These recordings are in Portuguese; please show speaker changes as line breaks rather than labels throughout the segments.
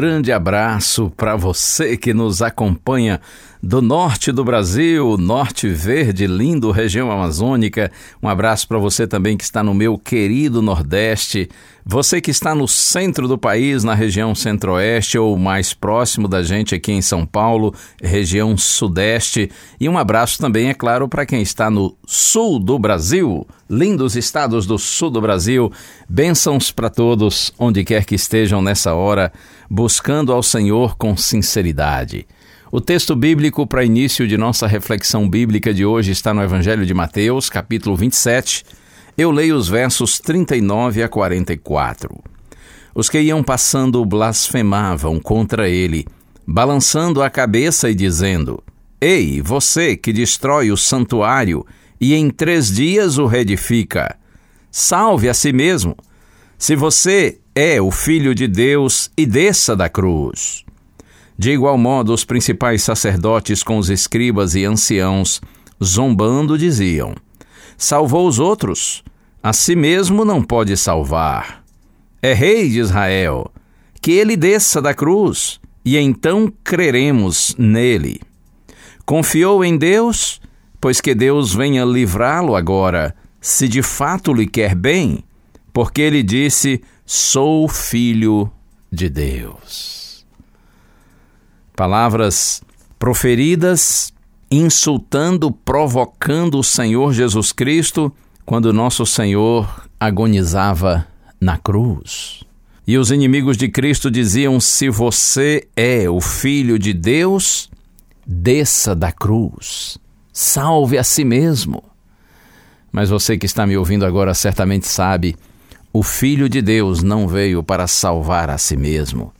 grande abraço para você que nos acompanha do norte do Brasil, norte verde, lindo, região amazônica. Um abraço para você também que está no meu querido Nordeste, você que está no centro do país, na região centro-oeste ou mais próximo da gente aqui em São Paulo, região sudeste. E um abraço também, é claro, para quem está no sul do Brasil, lindos estados do sul do Brasil. Bênçãos para todos, onde quer que estejam nessa hora, buscando ao Senhor com sinceridade. O texto bíblico para início de nossa reflexão bíblica de hoje está no Evangelho de Mateus, capítulo 27. Eu leio os versos 39 a 44. Os que iam passando blasfemavam contra ele, balançando a cabeça e dizendo: Ei, você que destrói o santuário e em três dias o reedifica, salve a si mesmo. Se você é o Filho de Deus e desça da cruz. De igual modo, os principais sacerdotes com os escribas e anciãos, zombando, diziam: Salvou os outros, a si mesmo não pode salvar. É rei de Israel, que ele desça da cruz, e então creremos nele. Confiou em Deus, pois que Deus venha livrá-lo agora, se de fato lhe quer bem, porque ele disse: Sou filho de Deus palavras proferidas, insultando, provocando o Senhor Jesus Cristo quando nosso Senhor agonizava na cruz. E os inimigos de Cristo diziam: Se você é o Filho de Deus, desça da cruz, salve a si mesmo. Mas você que está me ouvindo agora certamente sabe: o Filho de Deus não veio para salvar a si mesmo.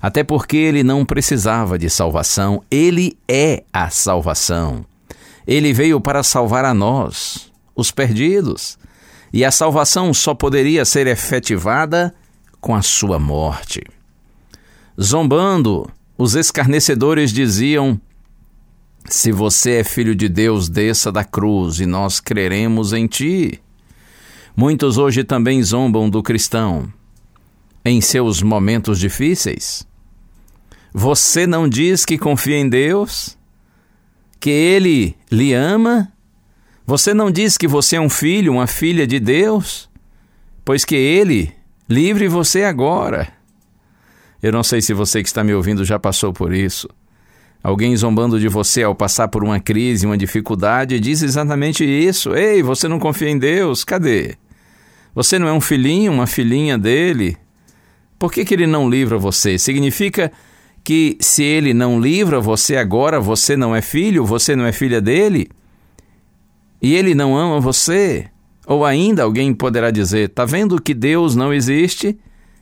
Até porque ele não precisava de salvação, ele é a salvação. Ele veio para salvar a nós, os perdidos. E a salvação só poderia ser efetivada com a sua morte. Zombando, os escarnecedores diziam: Se você é filho de Deus, desça da cruz e nós creremos em ti. Muitos hoje também zombam do cristão em seus momentos difíceis. Você não diz que confia em Deus? Que Ele lhe ama? Você não diz que você é um filho, uma filha de Deus? Pois que Ele livre você agora. Eu não sei se você que está me ouvindo já passou por isso. Alguém zombando de você ao passar por uma crise, uma dificuldade, diz exatamente isso. Ei, você não confia em Deus? Cadê? Você não é um filhinho, uma filhinha dele? Por que, que ele não livra você? Significa que se ele não livra você agora, você não é filho, você não é filha dele? E ele não ama você? Ou ainda alguém poderá dizer: está vendo que Deus não existe?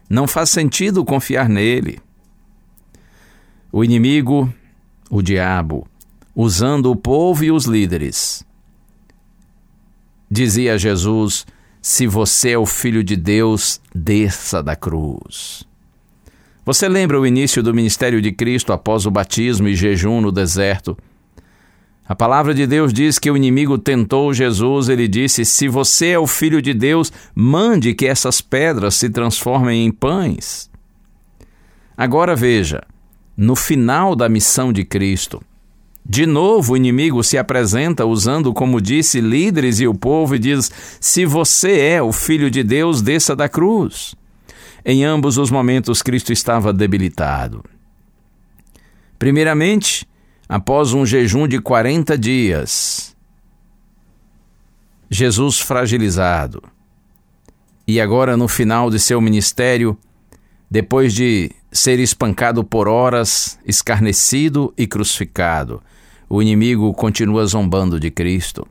Não faz sentido confiar nele. O inimigo, o diabo, usando o povo e os líderes, dizia Jesus: Se você é o filho de Deus, desça da cruz. Você lembra o início do ministério de Cristo após o batismo e jejum no deserto? A palavra de Deus diz que o inimigo tentou Jesus, ele disse: Se você é o filho de Deus, mande que essas pedras se transformem em pães. Agora veja, no final da missão de Cristo, de novo o inimigo se apresenta usando, como disse, líderes e o povo e diz: Se você é o filho de Deus, desça da cruz. Em ambos os momentos, Cristo estava debilitado. Primeiramente, após um jejum de 40 dias, Jesus fragilizado. E agora, no final de seu ministério, depois de ser espancado por horas, escarnecido e crucificado, o inimigo continua zombando de Cristo.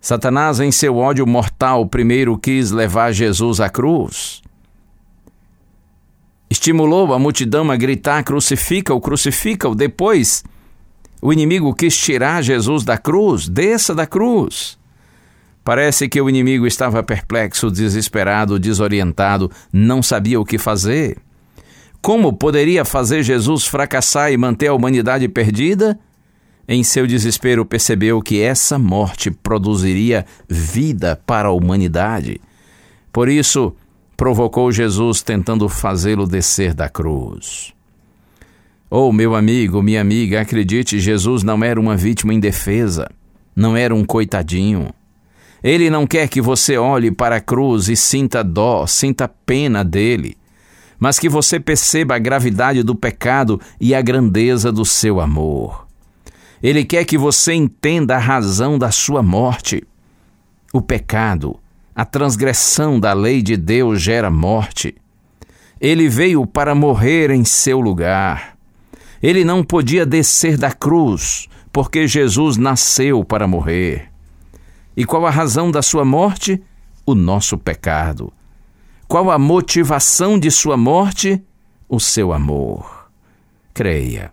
Satanás, em seu ódio mortal, primeiro quis levar Jesus à cruz. Estimulou a multidão a gritar: crucifica-o, crucifica-o. Depois, o inimigo quis tirar Jesus da cruz, desça da cruz. Parece que o inimigo estava perplexo, desesperado, desorientado, não sabia o que fazer. Como poderia fazer Jesus fracassar e manter a humanidade perdida? Em seu desespero, percebeu que essa morte produziria vida para a humanidade. Por isso, provocou Jesus tentando fazê-lo descer da cruz. Oh, meu amigo, minha amiga, acredite, Jesus não era uma vítima indefesa, não era um coitadinho. Ele não quer que você olhe para a cruz e sinta dó, sinta pena dele, mas que você perceba a gravidade do pecado e a grandeza do seu amor. Ele quer que você entenda a razão da sua morte. O pecado a transgressão da lei de Deus gera morte. Ele veio para morrer em seu lugar. Ele não podia descer da cruz, porque Jesus nasceu para morrer. E qual a razão da sua morte? O nosso pecado. Qual a motivação de sua morte? O seu amor. Creia,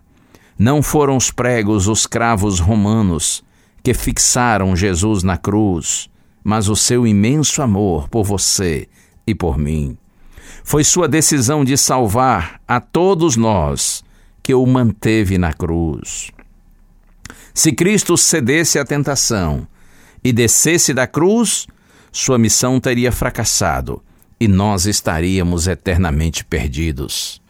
não foram os pregos, os cravos romanos que fixaram Jesus na cruz mas o seu imenso amor por você e por mim. Foi sua decisão de salvar a todos nós que o manteve na cruz. Se Cristo cedesse à tentação e descesse da cruz, sua missão teria fracassado e nós estaríamos eternamente perdidos.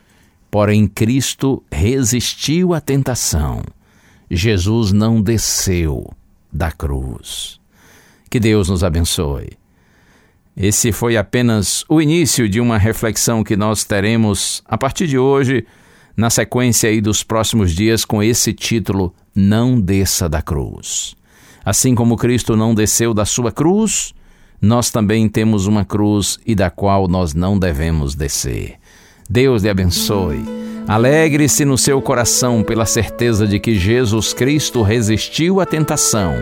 Porém, Cristo resistiu à tentação. Jesus não desceu da cruz. Que Deus nos abençoe. Esse foi apenas o início de uma reflexão que nós teremos a partir de hoje, na sequência aí dos próximos dias, com esse título: Não desça da cruz. Assim como Cristo não desceu da sua cruz, nós também temos uma cruz e da qual nós não devemos descer. Deus lhe abençoe. Alegre-se no seu coração pela certeza de que Jesus Cristo resistiu à tentação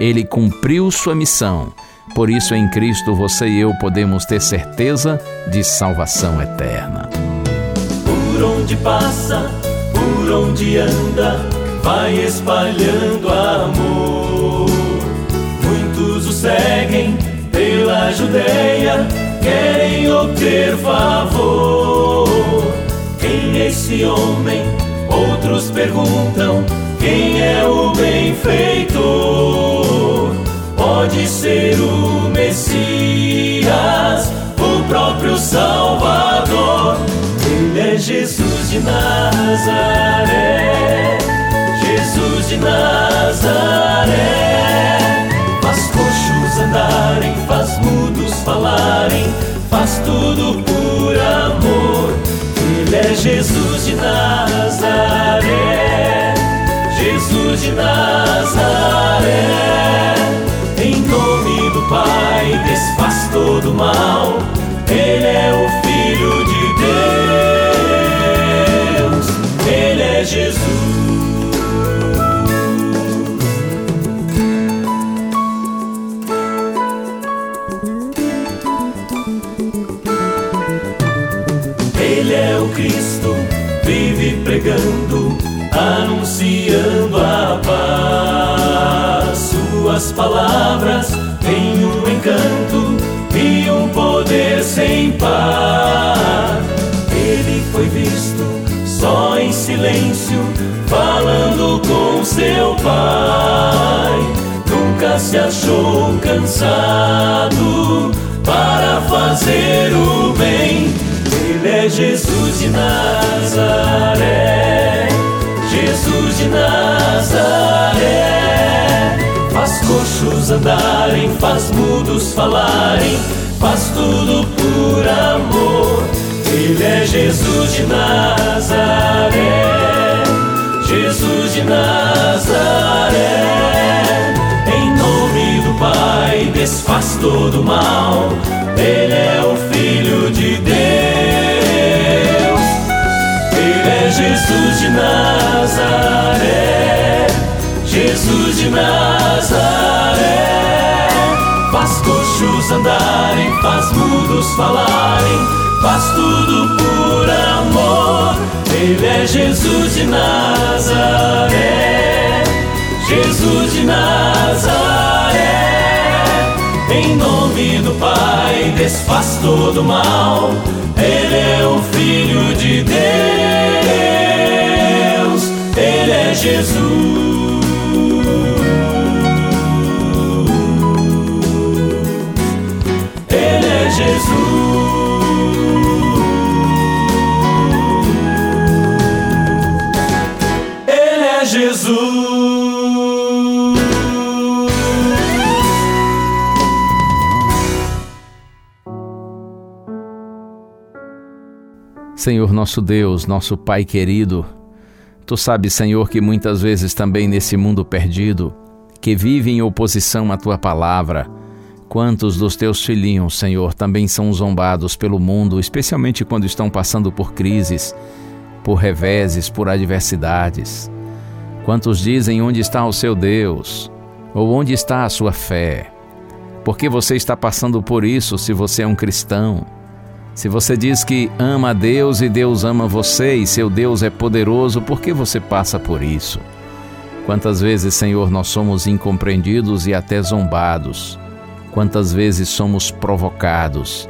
ele cumpriu sua missão. Por isso, em Cristo, você e eu podemos ter certeza de salvação eterna.
Por onde passa, por onde anda, vai espalhando amor. Muitos o seguem pela Judeia, querem obter favor. Quem é esse homem? Outros perguntam. Quem é o benfeitor? pode ser o Messias, o próprio Salvador. Ele é Jesus de Nazaré, Jesus de Nazaré. Falarem, faz tudo por amor. Ele é Jesus de Nazaré, Jesus de Nazaré. Pai desfaz todo mal. Ele é o Filho Cristo, vive pregando, anunciando a paz. Suas palavras tem um encanto e um poder sem par. Ele foi visto só em silêncio, falando com seu pai. Nunca se achou cansado para fazer o Jesus de Nazaré, Jesus de Nazaré. Faz coxos andarem, faz mudos falarem, faz tudo por amor. Ele é Jesus de Nazaré, Jesus de Nazaré. Em nome do Pai, desfaz todo mal. Ele é Jesus de Nazaré. Faz coxos andarem, faz mudos falarem, faz tudo por amor. Ele é Jesus de Nazaré, Jesus de Nazaré. Em nome do Pai, desfaz todo mal. Ele é o Filho de Deus, Ele é Jesus. Jesus. Ele é Jesus.
Senhor nosso Deus, nosso Pai querido, Tu sabes, Senhor, que muitas vezes também nesse mundo perdido, que vive em oposição à Tua palavra, quantos dos Teus filhinhos, Senhor, também são zombados pelo mundo, especialmente quando estão passando por crises, por reveses, por adversidades. Quantos dizem onde está o seu Deus, ou onde está a sua fé? Por que você está passando por isso se você é um cristão? Se você diz que ama a Deus e Deus ama você e seu Deus é poderoso, por que você passa por isso? Quantas vezes, Senhor, nós somos incompreendidos e até zombados? Quantas vezes somos provocados?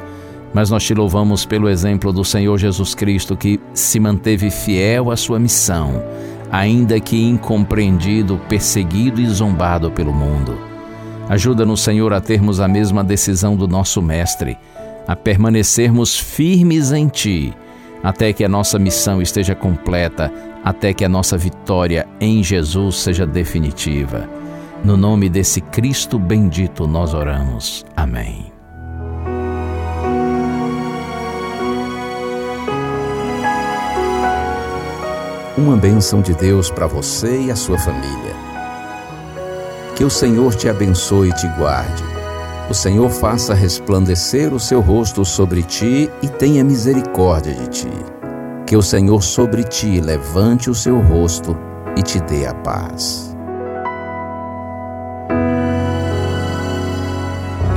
Mas nós te louvamos pelo exemplo do Senhor Jesus Cristo que se manteve fiel à sua missão, ainda que incompreendido, perseguido e zombado pelo mundo. Ajuda-nos, Senhor, a termos a mesma decisão do nosso Mestre a permanecermos firmes em Ti, até que a nossa missão esteja completa, até que a nossa vitória em Jesus seja definitiva. No nome desse Cristo bendito nós oramos. Amém.
Uma bênção de Deus para você e a sua família. Que o Senhor te abençoe e te guarde o Senhor faça resplandecer o seu rosto sobre ti e tenha misericórdia de ti. Que o Senhor sobre ti levante o seu rosto e te dê a paz.